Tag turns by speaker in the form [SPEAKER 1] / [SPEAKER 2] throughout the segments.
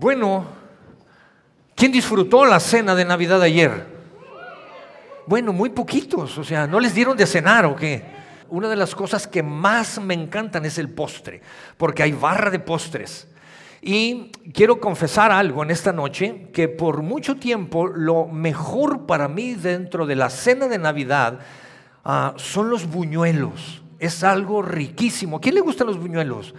[SPEAKER 1] Bueno, ¿quién disfrutó la cena de Navidad ayer? Bueno, muy poquitos, o sea, ¿no les dieron de cenar o qué? Una de las cosas que más me encantan es el postre, porque hay barra de postres. Y quiero confesar algo en esta noche, que por mucho tiempo lo mejor para mí dentro de la cena de Navidad ah, son los buñuelos. Es algo riquísimo. ¿A quién le gustan los buñuelos?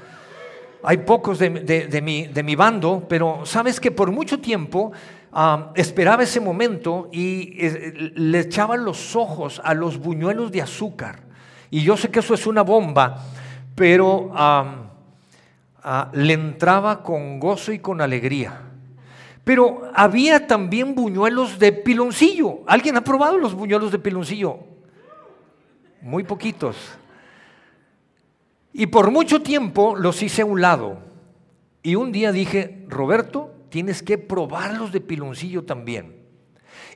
[SPEAKER 1] Hay pocos de, mi, bando, pero sabes que por mucho tiempo ah, esperaba ese momento y eh, le echaba los ojos a los buñuelos de azúcar. Y yo sé que eso es una bomba, pero... Ah, le entraba con gozo y con alegría. Pero había también buñuelos de piloncillo. ¿Alguien ha probado los buñuelos de piloncillo? Muy poquitos. Y por mucho tiempo los hice a un lado. Y un día dije, Roberto, tienes que probarlos de piloncillo también.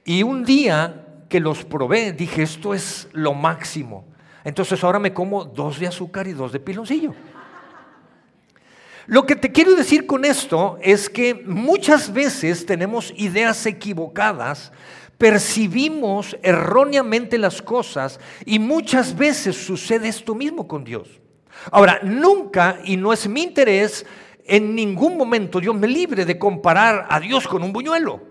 [SPEAKER 1] Y un día que los probé, dije, esto es lo máximo. Entonces ahora me como dos de azúcar y dos de piloncillo. Lo que te quiero decir con esto es que muchas veces tenemos ideas equivocadas, percibimos erróneamente las cosas y muchas veces sucede esto mismo con Dios. Ahora, nunca, y no es mi interés, en ningún momento Dios me libre de comparar a Dios con un buñuelo,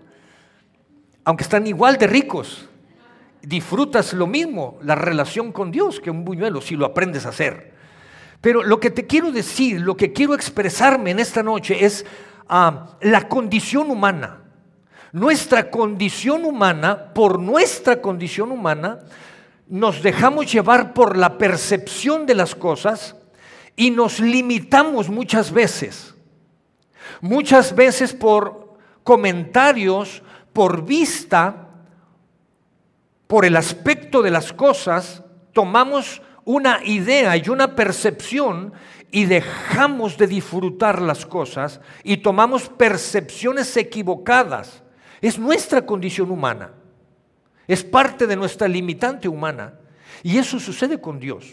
[SPEAKER 1] aunque están igual de ricos. Disfrutas lo mismo, la relación con Dios, que un buñuelo, si lo aprendes a hacer. Pero lo que te quiero decir, lo que quiero expresarme en esta noche es ah, la condición humana. Nuestra condición humana, por nuestra condición humana, nos dejamos llevar por la percepción de las cosas y nos limitamos muchas veces. Muchas veces por comentarios, por vista, por el aspecto de las cosas, tomamos una idea y una percepción y dejamos de disfrutar las cosas y tomamos percepciones equivocadas. Es nuestra condición humana. Es parte de nuestra limitante humana. Y eso sucede con Dios.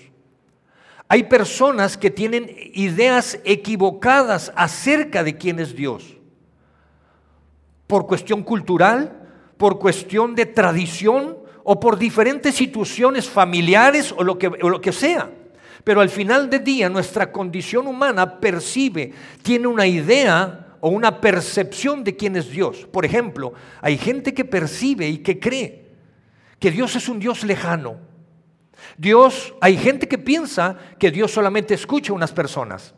[SPEAKER 1] Hay personas que tienen ideas equivocadas acerca de quién es Dios. Por cuestión cultural, por cuestión de tradición, o por diferentes situaciones familiares o lo que, lo que sea. Pero al final del día nuestra condición humana percibe, tiene una idea o una percepción de quién es Dios. Por ejemplo, hay gente que percibe y que cree que Dios es un Dios lejano. Dios, hay gente que piensa que Dios solamente escucha a unas personas.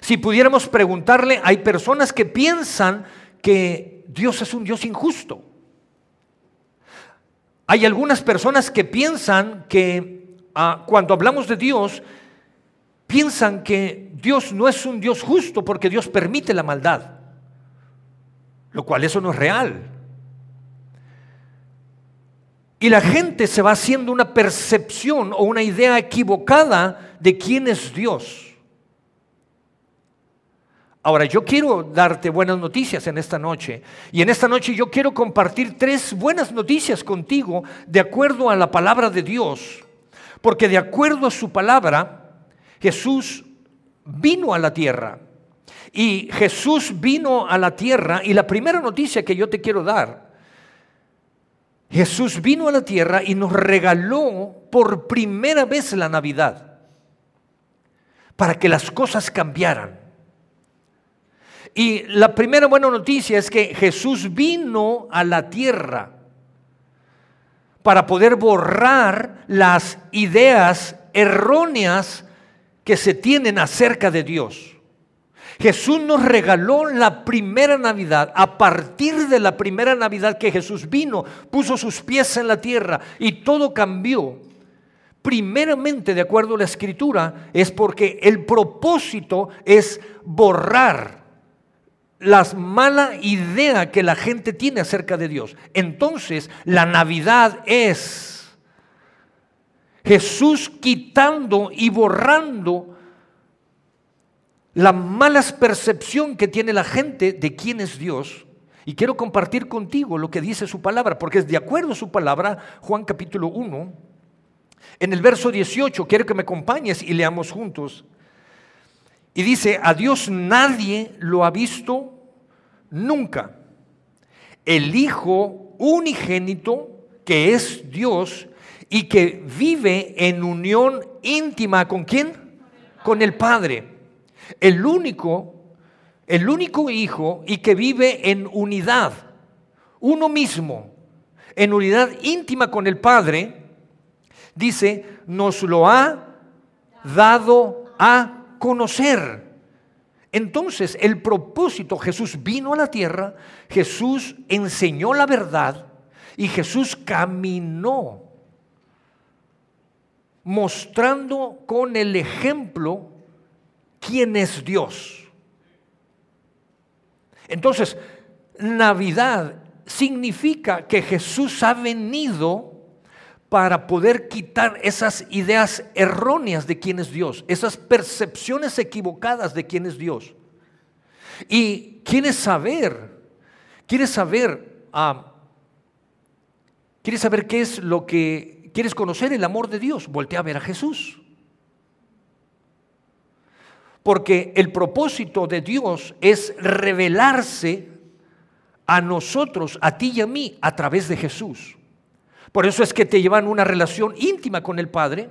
[SPEAKER 1] Si pudiéramos preguntarle, hay personas que piensan que Dios es un Dios injusto. Hay algunas personas que piensan que ah, cuando hablamos de Dios, piensan que Dios no es un Dios justo porque Dios permite la maldad, lo cual eso no es real. Y la gente se va haciendo una percepción o una idea equivocada de quién es Dios. Ahora, yo quiero darte buenas noticias en esta noche. Y en esta noche yo quiero compartir tres buenas noticias contigo de acuerdo a la palabra de Dios. Porque de acuerdo a su palabra, Jesús vino a la tierra. Y Jesús vino a la tierra. Y la primera noticia que yo te quiero dar, Jesús vino a la tierra y nos regaló por primera vez la Navidad. Para que las cosas cambiaran. Y la primera buena noticia es que Jesús vino a la tierra para poder borrar las ideas erróneas que se tienen acerca de Dios. Jesús nos regaló la primera Navidad. A partir de la primera Navidad que Jesús vino, puso sus pies en la tierra y todo cambió. Primeramente, de acuerdo a la escritura, es porque el propósito es borrar la mala idea que la gente tiene acerca de Dios. Entonces, la Navidad es Jesús quitando y borrando la mala percepción que tiene la gente de quién es Dios. Y quiero compartir contigo lo que dice su palabra, porque es de acuerdo a su palabra, Juan capítulo 1, en el verso 18, quiero que me acompañes y leamos juntos. Y dice, a Dios nadie lo ha visto nunca. El Hijo unigénito, que es Dios y que vive en unión íntima con quién? Con el Padre. El único, el único Hijo y que vive en unidad, uno mismo, en unidad íntima con el Padre, dice, nos lo ha dado a conocer. Entonces, el propósito, Jesús vino a la tierra, Jesús enseñó la verdad y Jesús caminó mostrando con el ejemplo quién es Dios. Entonces, Navidad significa que Jesús ha venido para poder quitar esas ideas erróneas de quién es Dios, esas percepciones equivocadas de quién es Dios. Y quieres saber, quieres saber, ah, quieres saber qué es lo que, quieres conocer el amor de Dios, voltea a ver a Jesús. Porque el propósito de Dios es revelarse a nosotros, a ti y a mí, a través de Jesús. Por eso es que te llevan una relación íntima con el Padre.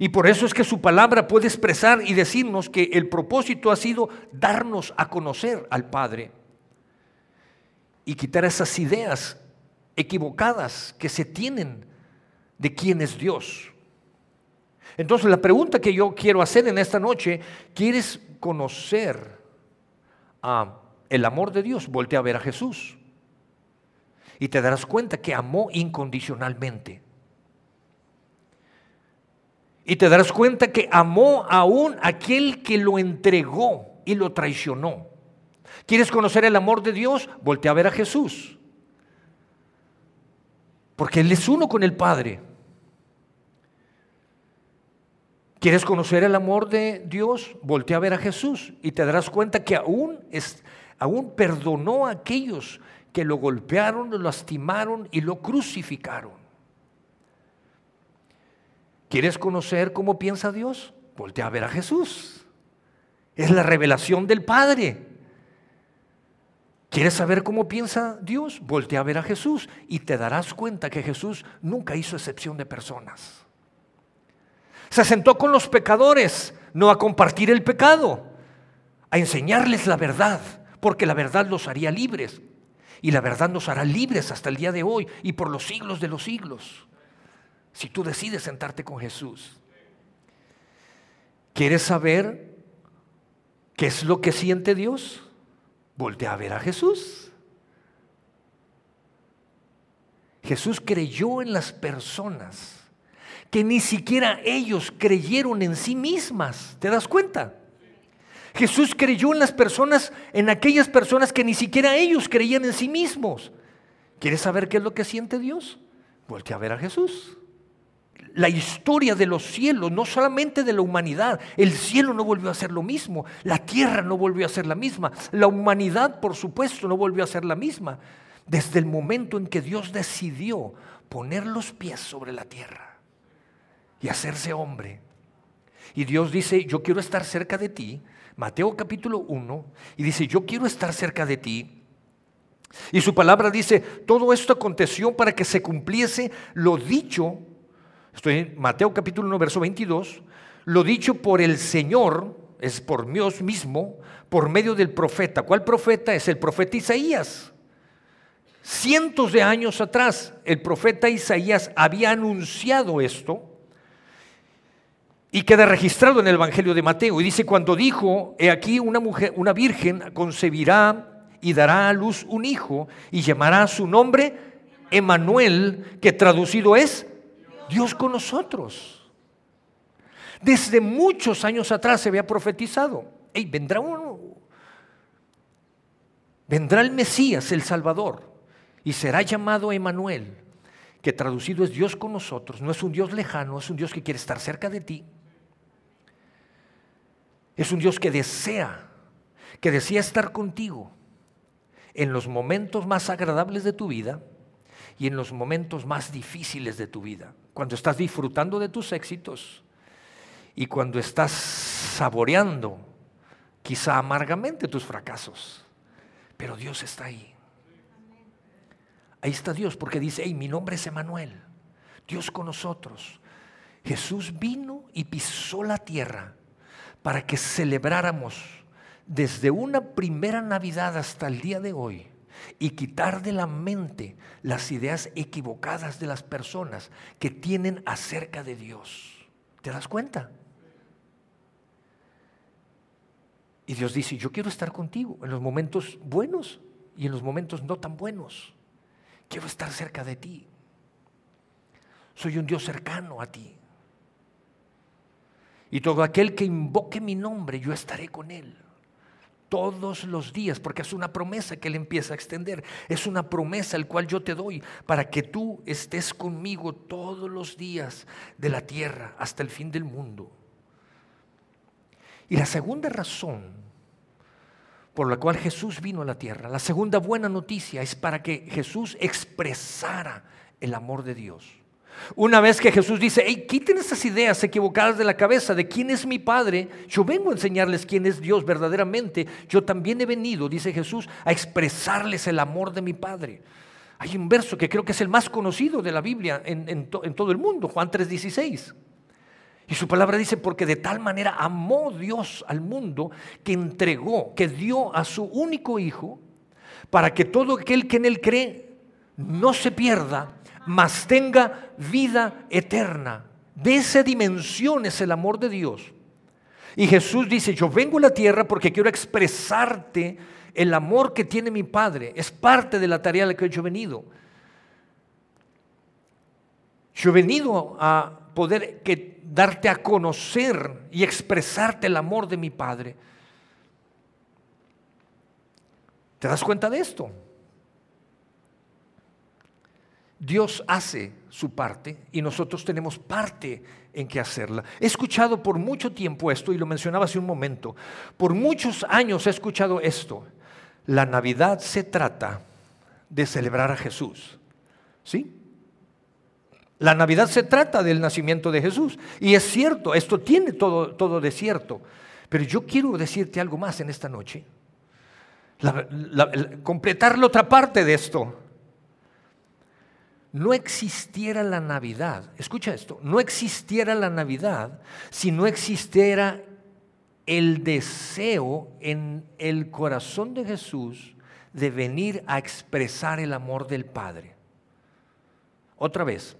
[SPEAKER 1] Y por eso es que su palabra puede expresar y decirnos que el propósito ha sido darnos a conocer al Padre y quitar esas ideas equivocadas que se tienen de quién es Dios. Entonces la pregunta que yo quiero hacer en esta noche, ¿quieres conocer el amor de Dios? Voltea a ver a Jesús y te darás cuenta que amó incondicionalmente. Y te darás cuenta que amó aún aquel que lo entregó y lo traicionó. ¿Quieres conocer el amor de Dios? Voltea a ver a Jesús. Porque Él es uno con el Padre. ¿Quieres conocer el amor de Dios? Voltea a ver a Jesús y te darás cuenta que aún, es, aún perdonó a aquellos que lo golpearon, lo lastimaron y lo crucificaron. ¿Quieres conocer cómo piensa Dios? Voltea a ver a Jesús. Es la revelación del Padre. ¿Quieres saber cómo piensa Dios? Voltea a ver a Jesús y te darás cuenta que Jesús nunca hizo excepción de personas. Se sentó con los pecadores, no a compartir el pecado, a enseñarles la verdad, porque la verdad los haría libres y la verdad nos hará libres hasta el día de hoy y por los siglos de los siglos. Si tú decides sentarte con Jesús. ¿Quieres saber qué es lo que siente Dios? Voltea a ver a Jesús. Jesús creyó en las personas que ni siquiera ellos creyeron en sí mismas. ¿Te das cuenta? Jesús creyó en las personas, en aquellas personas que ni siquiera ellos creían en sí mismos. ¿Quieres saber qué es lo que siente Dios? Voltea a ver a Jesús. La historia de los cielos, no solamente de la humanidad, el cielo no volvió a ser lo mismo, la tierra no volvió a ser la misma, la humanidad, por supuesto, no volvió a ser la misma. Desde el momento en que Dios decidió poner los pies sobre la tierra y hacerse hombre. Y Dios dice, yo quiero estar cerca de ti, Mateo capítulo 1, y dice, yo quiero estar cerca de ti. Y su palabra dice, todo esto aconteció para que se cumpliese lo dicho, estoy en Mateo capítulo 1, verso 22, lo dicho por el Señor, es por Dios mismo, por medio del profeta. ¿Cuál profeta? Es el profeta Isaías. Cientos de años atrás, el profeta Isaías había anunciado esto y queda registrado en el Evangelio de Mateo. Y dice, cuando dijo, he aquí una mujer, una virgen concebirá y dará a luz un hijo y llamará su nombre Emanuel, que traducido es Dios con nosotros. Desde muchos años atrás se había profetizado, vendrá uno, vendrá el Mesías, el Salvador, y será llamado Emanuel, que traducido es Dios con nosotros. No es un Dios lejano, es un Dios que quiere estar cerca de ti es un Dios que desea, que desea estar contigo en los momentos más agradables de tu vida y en los momentos más difíciles de tu vida. Cuando estás disfrutando de tus éxitos y cuando estás saboreando quizá amargamente tus fracasos. pero Dios está ahí. Ahí está Dios porque dice, hey, mi nombre es Emanuel, Dios con nosotros. Jesús vino y pisó la tierra para que celebráramos desde una primera Navidad hasta el día de hoy y quitar de la mente las ideas equivocadas de las personas que tienen acerca de Dios. ¿Te das cuenta? Y Dios dice, yo quiero estar contigo en los momentos buenos y en los momentos no tan buenos. Quiero estar cerca de ti. Soy un Dios cercano a ti. Y todo aquel que invoque mi nombre, yo estaré con él todos los días, porque es una promesa que Él empieza a extender. Es una promesa el cual yo te doy para que tú estés conmigo todos los días de la tierra hasta el fin del mundo. Y la segunda razón por la cual Jesús vino a la tierra, la segunda buena noticia es para que Jesús expresara el amor de Dios. Una vez que Jesús dice, hey, quiten esas ideas equivocadas de la cabeza de quién es mi Padre, yo vengo a enseñarles quién es Dios verdaderamente. Yo también he venido, dice Jesús, a expresarles el amor de mi Padre. Hay un verso que creo que es el más conocido de la Biblia en, en todo el mundo, Juan 3:16. Y su palabra dice, porque de tal manera amó Dios al mundo que entregó, que dio a su único Hijo, para que todo aquel que en él cree no se pierda, mas tenga vida eterna. De esa dimensión es el amor de Dios. Y Jesús dice, yo vengo a la tierra porque quiero expresarte el amor que tiene mi Padre. Es parte de la tarea a la que yo he venido. Yo he venido a poder que, darte a conocer y expresarte el amor de mi Padre. ¿Te das cuenta de esto? Dios hace su parte y nosotros tenemos parte en que hacerla. He escuchado por mucho tiempo esto y lo mencionaba hace un momento. Por muchos años he escuchado esto. La Navidad se trata de celebrar a Jesús. ¿Sí? La Navidad se trata del nacimiento de Jesús. Y es cierto, esto tiene todo, todo de cierto. Pero yo quiero decirte algo más en esta noche. completar la otra parte de esto no existiera la Navidad, escucha esto, no existiera la Navidad si no existiera el deseo en el corazón de Jesús de venir a expresar el amor del Padre. Otra vez,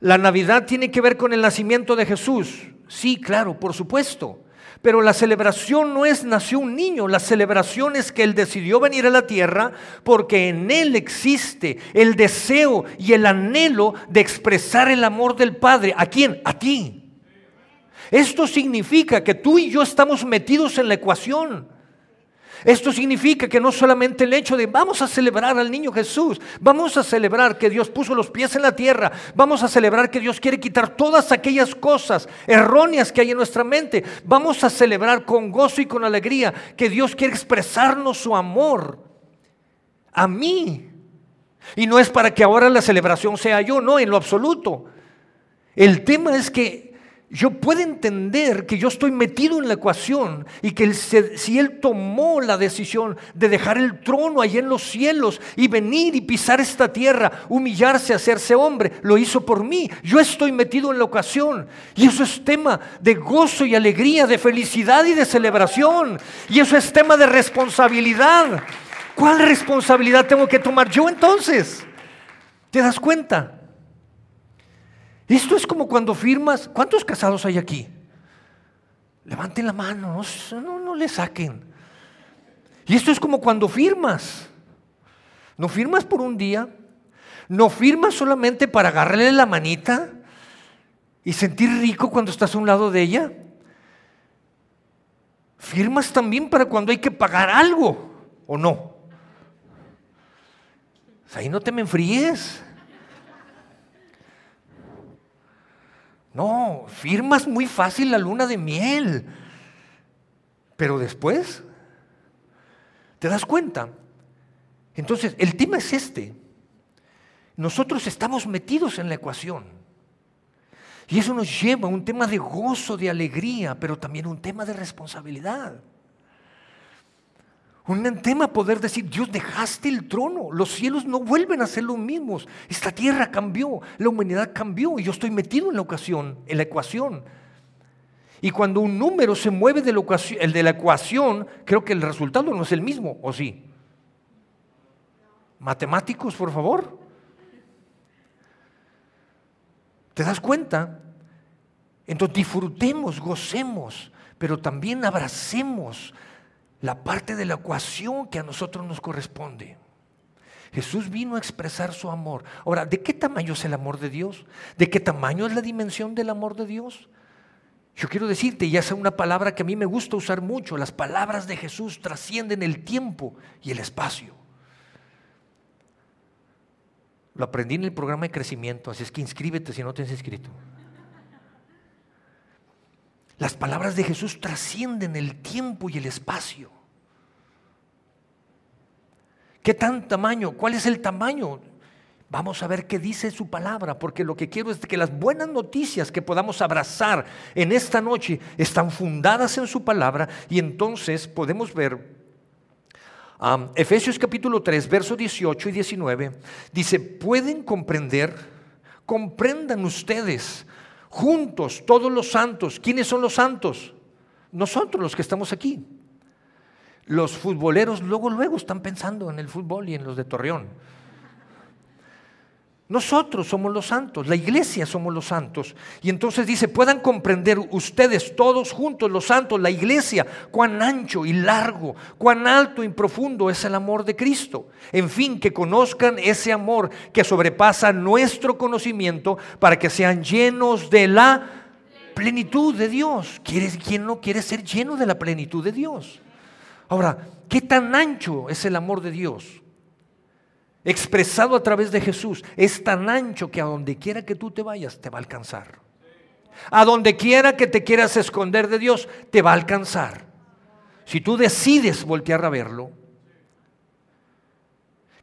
[SPEAKER 1] la Navidad tiene que ver con el nacimiento de Jesús. Sí, claro, por supuesto. Pero la celebración no es nació un niño, la celebración es que Él decidió venir a la tierra porque en Él existe el deseo y el anhelo de expresar el amor del Padre. ¿A quién? A ti. Esto significa que tú y yo estamos metidos en la ecuación. Esto significa que no solamente el hecho de vamos a celebrar al niño Jesús, vamos a celebrar que Dios puso los pies en la tierra, vamos a celebrar que Dios quiere quitar todas aquellas cosas erróneas que hay en nuestra mente, vamos a celebrar con gozo y con alegría que Dios quiere expresarnos su amor a mí. Y no es para que ahora la celebración sea yo, no, en lo absoluto. El tema es que yo puedo entender que yo estoy metido en la ecuación y que si Él tomó la decisión de dejar el trono allí en los cielos y venir y pisar esta tierra, humillarse, hacerse hombre, lo hizo por mí. Yo estoy metido en la ocasión y eso es tema de gozo y alegría, de felicidad y de celebración. Y eso es tema de responsabilidad. ¿Cuál responsabilidad tengo que tomar yo entonces? ¿Te das cuenta? Esto es como cuando firmas. ¿Cuántos casados hay aquí? Levanten la mano, no, no, le saquen. Y esto es como cuando firmas. No firmas por un día, no firmas solamente para agarrarle la manita y sentir rico cuando estás a un lado de ella. Firmas también para cuando hay que pagar algo, ¿o no? Ahí no te me enfríes. No, firmas muy fácil la luna de miel. Pero después, ¿te das cuenta? Entonces, el tema es este. Nosotros estamos metidos en la ecuación. Y eso nos lleva a un tema de gozo, de alegría, pero también un tema de responsabilidad. Un tema poder decir, Dios, dejaste el trono, los cielos no vuelven a ser los mismos, esta tierra cambió, la humanidad cambió y yo estoy metido en la ocasión, en la ecuación. Y cuando un número se mueve de la ecuación, el de la ecuación, creo que el resultado no es el mismo, ¿o sí? Matemáticos, por favor. ¿Te das cuenta? Entonces disfrutemos, gocemos, pero también abracemos la parte de la ecuación que a nosotros nos corresponde. Jesús vino a expresar su amor. Ahora, ¿de qué tamaño es el amor de Dios? ¿De qué tamaño es la dimensión del amor de Dios? Yo quiero decirte, y esa es una palabra que a mí me gusta usar mucho, las palabras de Jesús trascienden el tiempo y el espacio. Lo aprendí en el programa de crecimiento, así es que inscríbete si no te has inscrito. Las palabras de Jesús trascienden el tiempo y el espacio. ¿Qué tan tamaño? ¿Cuál es el tamaño? Vamos a ver qué dice su palabra, porque lo que quiero es que las buenas noticias que podamos abrazar en esta noche están fundadas en su palabra y entonces podemos ver um, Efesios capítulo 3, versos 18 y 19, dice, pueden comprender, comprendan ustedes juntos, todos los santos. ¿Quiénes son los santos? Nosotros los que estamos aquí. Los futboleros luego, luego están pensando en el fútbol y en los de Torreón. Nosotros somos los santos, la iglesia somos los santos. Y entonces dice, puedan comprender ustedes todos juntos, los santos, la iglesia, cuán ancho y largo, cuán alto y profundo es el amor de Cristo. En fin, que conozcan ese amor que sobrepasa nuestro conocimiento para que sean llenos de la plenitud de Dios. ¿Quién no quiere ser lleno de la plenitud de Dios? Ahora, ¿qué tan ancho es el amor de Dios? Expresado a través de Jesús, es tan ancho que a donde quiera que tú te vayas, te va a alcanzar. A donde quiera que te quieras esconder de Dios, te va a alcanzar. Si tú decides voltear a verlo,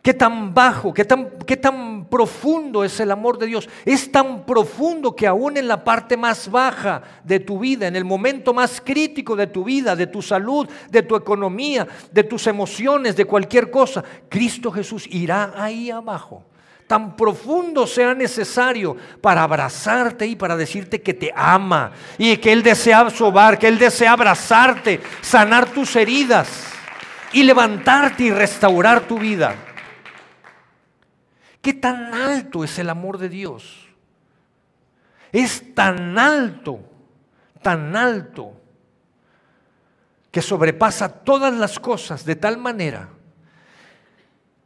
[SPEAKER 1] Qué tan bajo, qué tan, qué tan profundo es el amor de Dios. Es tan profundo que aún en la parte más baja de tu vida, en el momento más crítico de tu vida, de tu salud, de tu economía, de tus emociones, de cualquier cosa, Cristo Jesús irá ahí abajo. Tan profundo sea necesario para abrazarte y para decirte que te ama y que Él desea sobar, que Él desea abrazarte, sanar tus heridas y levantarte y restaurar tu vida. ¿Qué tan alto es el amor de Dios? Es tan alto, tan alto, que sobrepasa todas las cosas de tal manera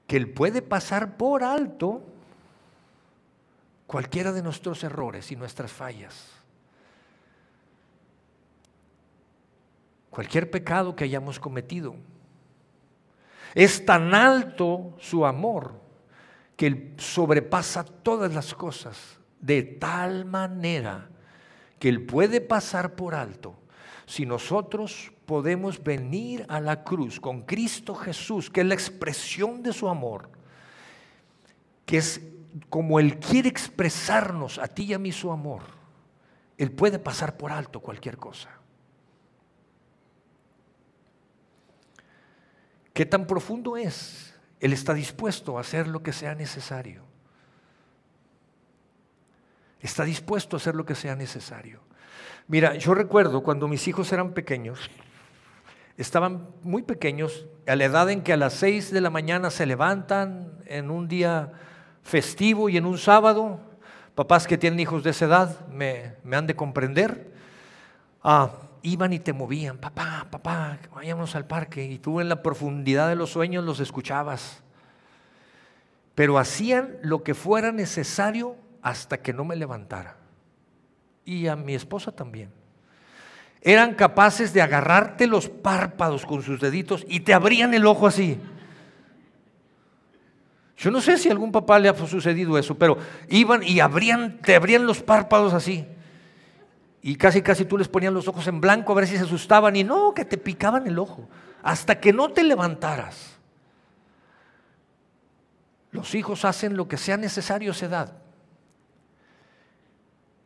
[SPEAKER 1] que Él puede pasar por alto cualquiera de nuestros errores y nuestras fallas. Cualquier pecado que hayamos cometido. Es tan alto su amor que sobrepasa todas las cosas de tal manera que Él puede pasar por alto. Si nosotros podemos venir a la cruz con Cristo Jesús, que es la expresión de su amor, que es como Él quiere expresarnos a ti y a mí su amor, Él puede pasar por alto cualquier cosa. ¿Qué tan profundo es? Él está dispuesto a hacer lo que sea necesario. Está dispuesto a hacer lo que sea necesario. Mira, yo recuerdo cuando mis hijos eran pequeños, estaban muy pequeños, a la edad en que a las seis de la mañana se levantan en un día festivo y en un sábado, papás que tienen hijos de esa edad me, han de comprender. Ah, iban y te movían, papá, papá, vayamos al parque. Y tú en la profundidad de los sueños los escuchabas. Pero hacían lo que fuera necesario hasta que no me levantara. Y a mi esposa también. Eran capaces de agarrarte los párpados con sus deditos y te abrían el ojo así. Yo no sé si a algún papá le ha sucedido eso, pero iban y abrían, te abrían los párpados así. Y casi, casi tú les ponías los ojos en blanco a ver si se asustaban y no, que te picaban el ojo. Hasta que no te levantaras. Los hijos hacen lo que sea necesario a esa edad.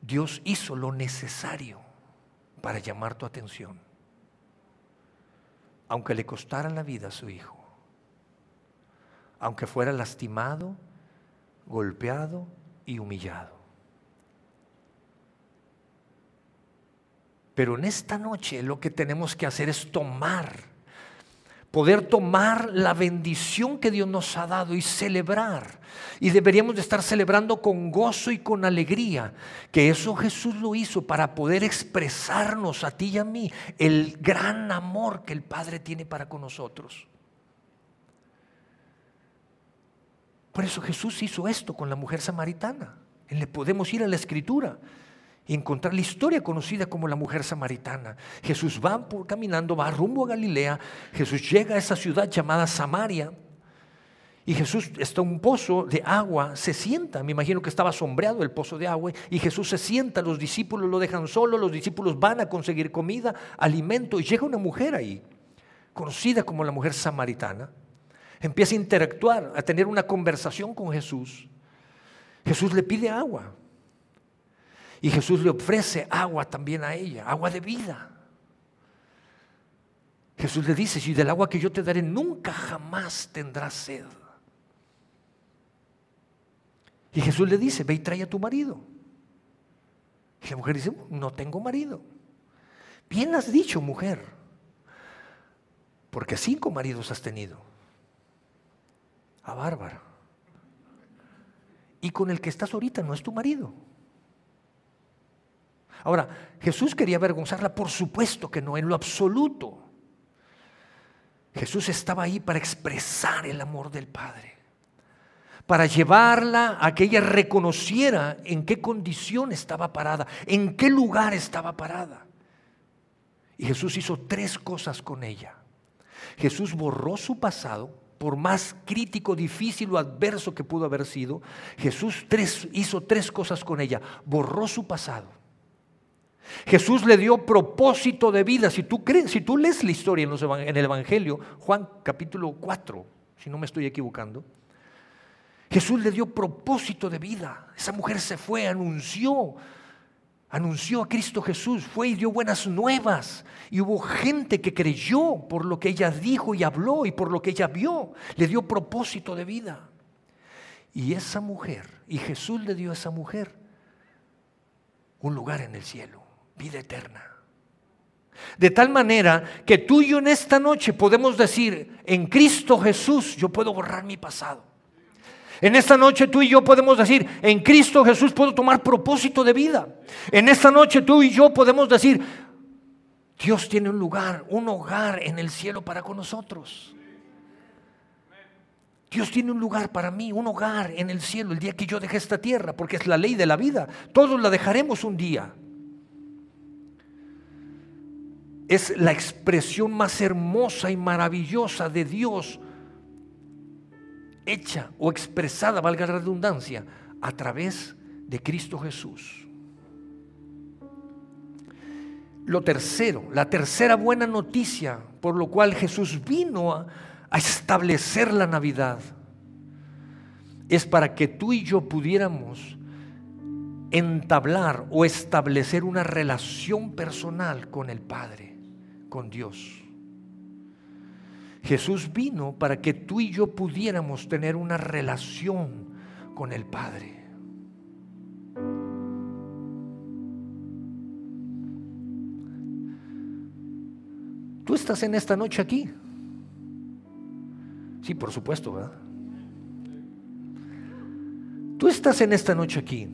[SPEAKER 1] Dios hizo lo necesario para llamar tu atención. aunque le costara la vida a su hijo, aunque fuera lastimado, golpeado y humillado. Pero en esta noche lo que tenemos que hacer es tomar poder tomar la bendición que Dios nos ha dado y celebrar. Y deberíamos de estar celebrando con gozo y con alegría, que eso Jesús lo hizo para poder expresarnos a ti y a mí el gran amor que el Padre tiene para con nosotros. Por eso Jesús hizo esto con la mujer samaritana. Le podemos ir a la escritura y encontrar la historia conocida como la mujer samaritana. Jesús va por, caminando, va rumbo a Galilea, Jesús llega a esa ciudad llamada Samaria y Jesús está en un pozo de agua, se sienta, me imagino que estaba sombreado el pozo de agua y Jesús se sienta, los discípulos lo dejan solo, los discípulos van a conseguir comida, alimento y llega una mujer ahí, conocida como la mujer samaritana, empieza a interactuar, a tener una conversación con Jesús. Jesús le pide agua. Y Jesús le ofrece agua también a ella, agua de vida. Jesús le dice, si del agua que yo te daré nunca jamás tendrás sed. Y Jesús le dice, ve y trae a tu marido. Y la mujer dice, no tengo marido. Bien has dicho, mujer, porque cinco maridos has tenido. A bárbara. Y con el que estás ahorita no es tu marido. Ahora, Jesús quería avergonzarla, por supuesto que no, en lo absoluto. Jesús estaba ahí para expresar el amor del Padre, para llevarla a que ella reconociera en qué condición estaba parada, en qué lugar estaba parada. Y Jesús hizo tres cosas con ella. Jesús borró su pasado, por más crítico, difícil o adverso que pudo haber sido. Jesús hizo tres cosas con ella. Borró su pasado Jesús le dio propósito de vida. Si tú, crees, si tú lees la historia en, el Evangelio, Juan capítulo 4, si no me estoy equivocando, Jesús le dio propósito de vida. Esa mujer se fue, anunció, anunció a Cristo Jesús, fue y dio buenas nuevas. Y hubo gente que creyó por lo que ella dijo y habló y por lo que ella vio. Le dio propósito de vida. Y esa mujer, y Jesús le dio a esa mujer un lugar en el cielo vida eterna. De tal manera que tú y yo en esta noche podemos decir, en Cristo Jesús yo puedo borrar mi pasado. En esta noche tú y yo podemos decir, en Cristo Jesús puedo tomar propósito de vida. En esta noche tú y yo podemos decir, Dios tiene un lugar, un hogar en el cielo para con nosotros. Dios tiene un lugar para mí, un hogar en el cielo el día que yo deje esta tierra, porque es la ley de la vida. Todos la dejaremos un día. Es la expresión más hermosa y maravillosa de Dios, hecha o expresada, valga la redundancia, a través de Cristo Jesús. Lo tercero, la tercera buena noticia por lo cual Jesús vino a, a establecer la Navidad, es para que tú y yo pudiéramos entablar o establecer una relación personal con el Padre con Dios. Jesús vino para que tú y yo pudiéramos tener una relación con el Padre. Tú estás en esta noche aquí. Sí, por supuesto, ¿verdad? Tú estás en esta noche aquí.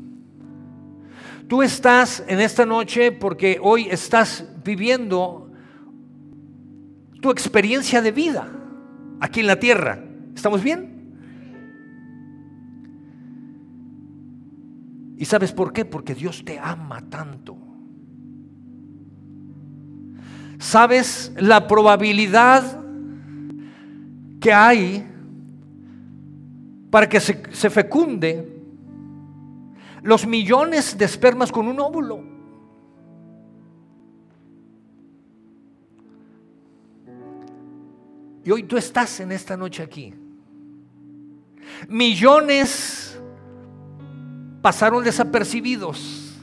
[SPEAKER 1] Tú estás en esta noche porque hoy estás viviendo tu experiencia de vida aquí en la tierra. ¿Estamos bien? ¿Y sabes por qué? Porque Dios te ama tanto. ¿Sabes la probabilidad que hay para que se, se fecunde los millones de espermas con un óvulo? Y hoy tú estás en esta noche aquí. Millones pasaron desapercibidos.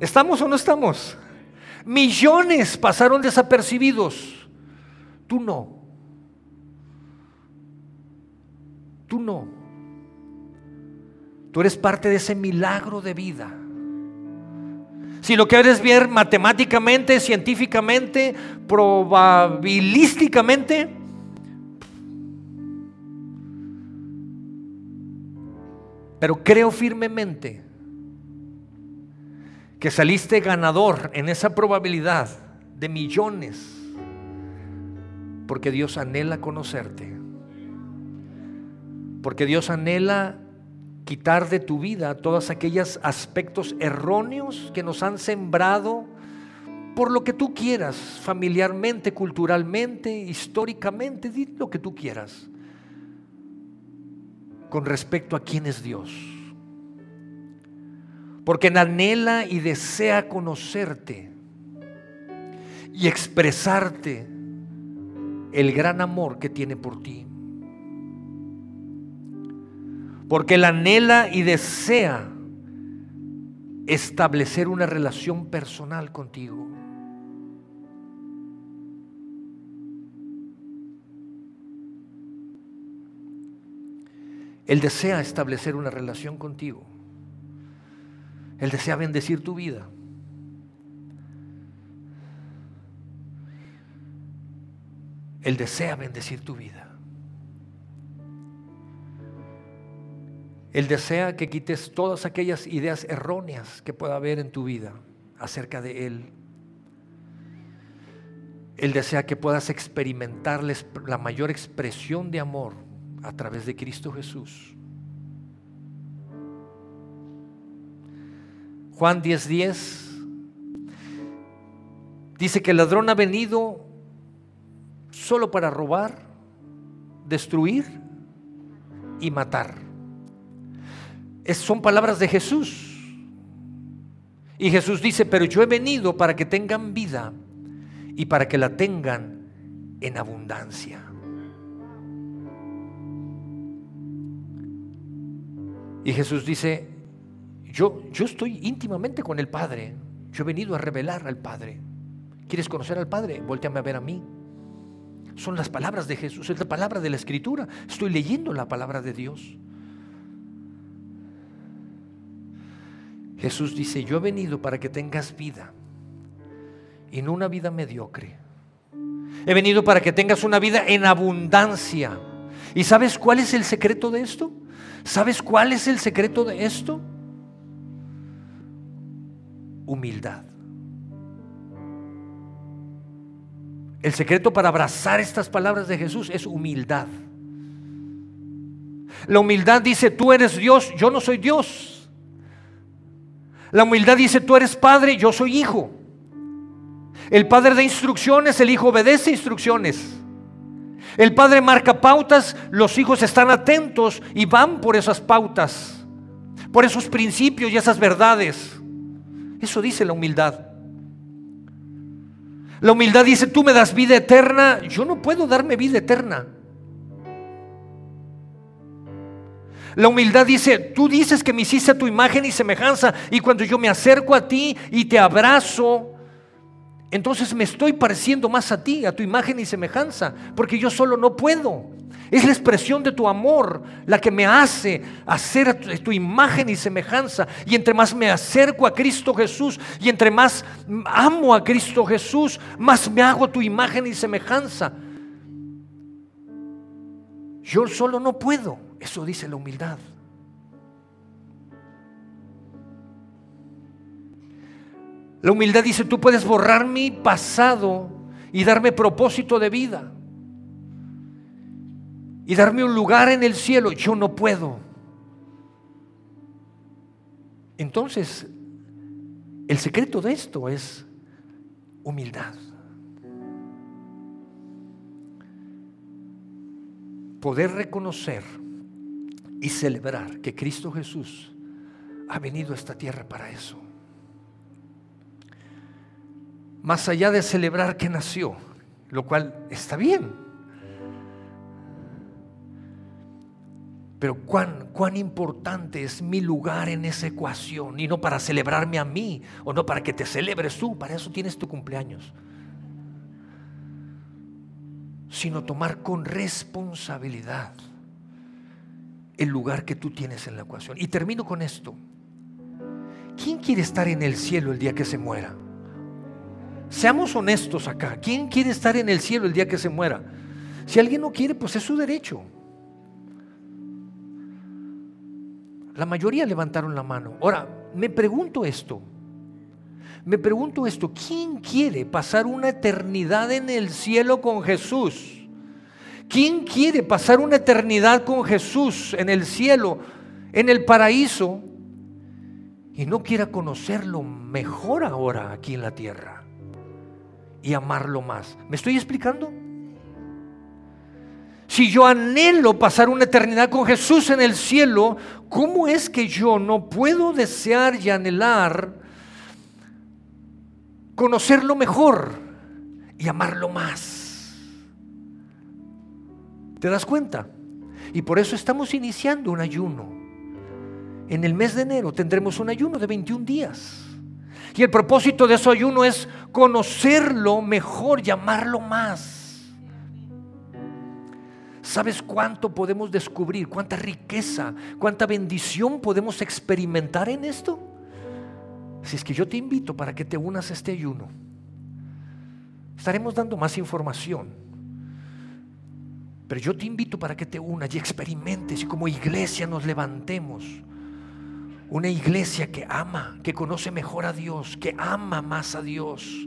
[SPEAKER 1] ¿Estamos o no estamos? Millones pasaron desapercibidos. Tú no. Tú no. Tú eres parte de ese milagro de vida. Si lo quieres ver matemáticamente, científicamente, probabilísticamente, pero creo firmemente que saliste ganador en esa probabilidad de millones, porque Dios anhela conocerte, porque Dios anhela quitar de tu vida todos aquellos aspectos erróneos que nos han sembrado por lo que tú quieras, familiarmente, culturalmente, históricamente, di lo que tú quieras, con respecto a quién es Dios. Porque anhela y desea conocerte y expresarte el gran amor que tiene por ti porque Él anhela y desea establecer una relación personal contigo. Él desea establecer una relación contigo. Él desea bendecir tu vida. Él desea bendecir tu vida. Él desea que quites todas aquellas ideas erróneas que pueda haber en tu vida acerca de Él. Él desea que puedas experimentarles la mayor expresión de amor a través de Cristo Jesús. Juan 10:10 dice que el ladrón ha venido solo para robar, destruir y matar son palabras de Jesús. Y Jesús dice, pero yo he venido para que tengan vida y para que la tengan en abundancia. Y Jesús dice, yo, yo estoy íntimamente con el Padre. Yo he venido a revelar al Padre. ¿Quieres conocer al Padre? Volteame a ver a mí. Son las palabras de Jesús, es la palabra de la Escritura. Estoy leyendo la palabra de Dios. Jesús dice, yo he venido para que tengas vida y no una vida mediocre. He venido para que tengas una vida en abundancia. ¿Y sabes cuál es el secreto de esto? ¿Sabes cuál es el secreto de esto? Humildad. El secreto para abrazar estas palabras de Jesús es humildad. La humildad dice, tú eres Dios, yo no soy Dios. La humildad dice, tú eres padre, yo soy hijo. El padre da instrucciones, el hijo obedece instrucciones. El padre marca pautas, los hijos están atentos y van por esas pautas, por esos principios y esas verdades. Eso dice la humildad. La humildad dice, tú me das vida eterna, yo no puedo darme vida eterna. La humildad dice, tú dices que me hiciste a tu imagen y semejanza y cuando yo me acerco a ti y te abrazo, entonces me estoy pareciendo más a ti, a tu imagen y semejanza, porque yo solo no puedo. Es la expresión de tu amor la que me hace hacer tu imagen y semejanza. Y entre más me acerco a Cristo Jesús y entre más amo a Cristo Jesús, más me hago tu imagen y semejanza. Yo solo no puedo. Eso dice la humildad. La humildad dice, tú puedes borrar mi pasado y darme propósito de vida. Y darme un lugar en el cielo. Yo no puedo. Entonces, el secreto de esto es humildad. Poder reconocer y celebrar que Cristo Jesús ha venido a esta tierra para eso. Más allá de celebrar que nació, lo cual está bien. Pero cuán, cuán importante es mi lugar en esa ecuación. Y no para celebrarme a mí o no para que te celebres tú. Para eso tienes tu cumpleaños. Sino tomar con responsabilidad el lugar que tú tienes en la ecuación. Y termino con esto. ¿Quién quiere estar en el cielo el día que se muera? Seamos honestos acá. ¿Quién quiere estar en el cielo el día que se muera? Si alguien no quiere, pues es su derecho. La mayoría levantaron la mano. Ahora, me pregunto esto. Me pregunto esto. ¿Quién quiere pasar una eternidad en el cielo con Jesús? ¿Quién quiere pasar una eternidad con Jesús en el cielo, en el paraíso, y no quiera conocerlo mejor ahora aquí en la tierra y amarlo más? ¿Me estoy explicando? Si yo anhelo pasar una eternidad con Jesús en el cielo, ¿cómo es que yo no puedo desear y anhelar conocerlo mejor y amarlo más? ¿Te das cuenta? Y por eso estamos iniciando un ayuno. En el mes de enero tendremos un ayuno de 21 días. Y el propósito de ese ayuno es conocerlo mejor y amarlo más. ¿Sabes cuánto podemos descubrir? ¿Cuánta riqueza? ¿Cuánta bendición podemos experimentar en esto? Si es que yo te invito para que te unas a este ayuno. Estaremos dando más información. Pero yo te invito para que te unas y experimentes y como iglesia nos levantemos. Una iglesia que ama, que conoce mejor a Dios, que ama más a Dios.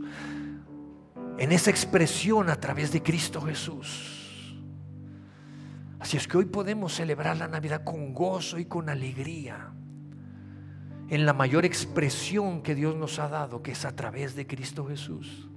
[SPEAKER 1] En esa expresión a través de Cristo Jesús. Así es que hoy podemos celebrar la Navidad con gozo y con alegría en la mayor expresión que Dios nos ha dado, que es a través de Cristo Jesús.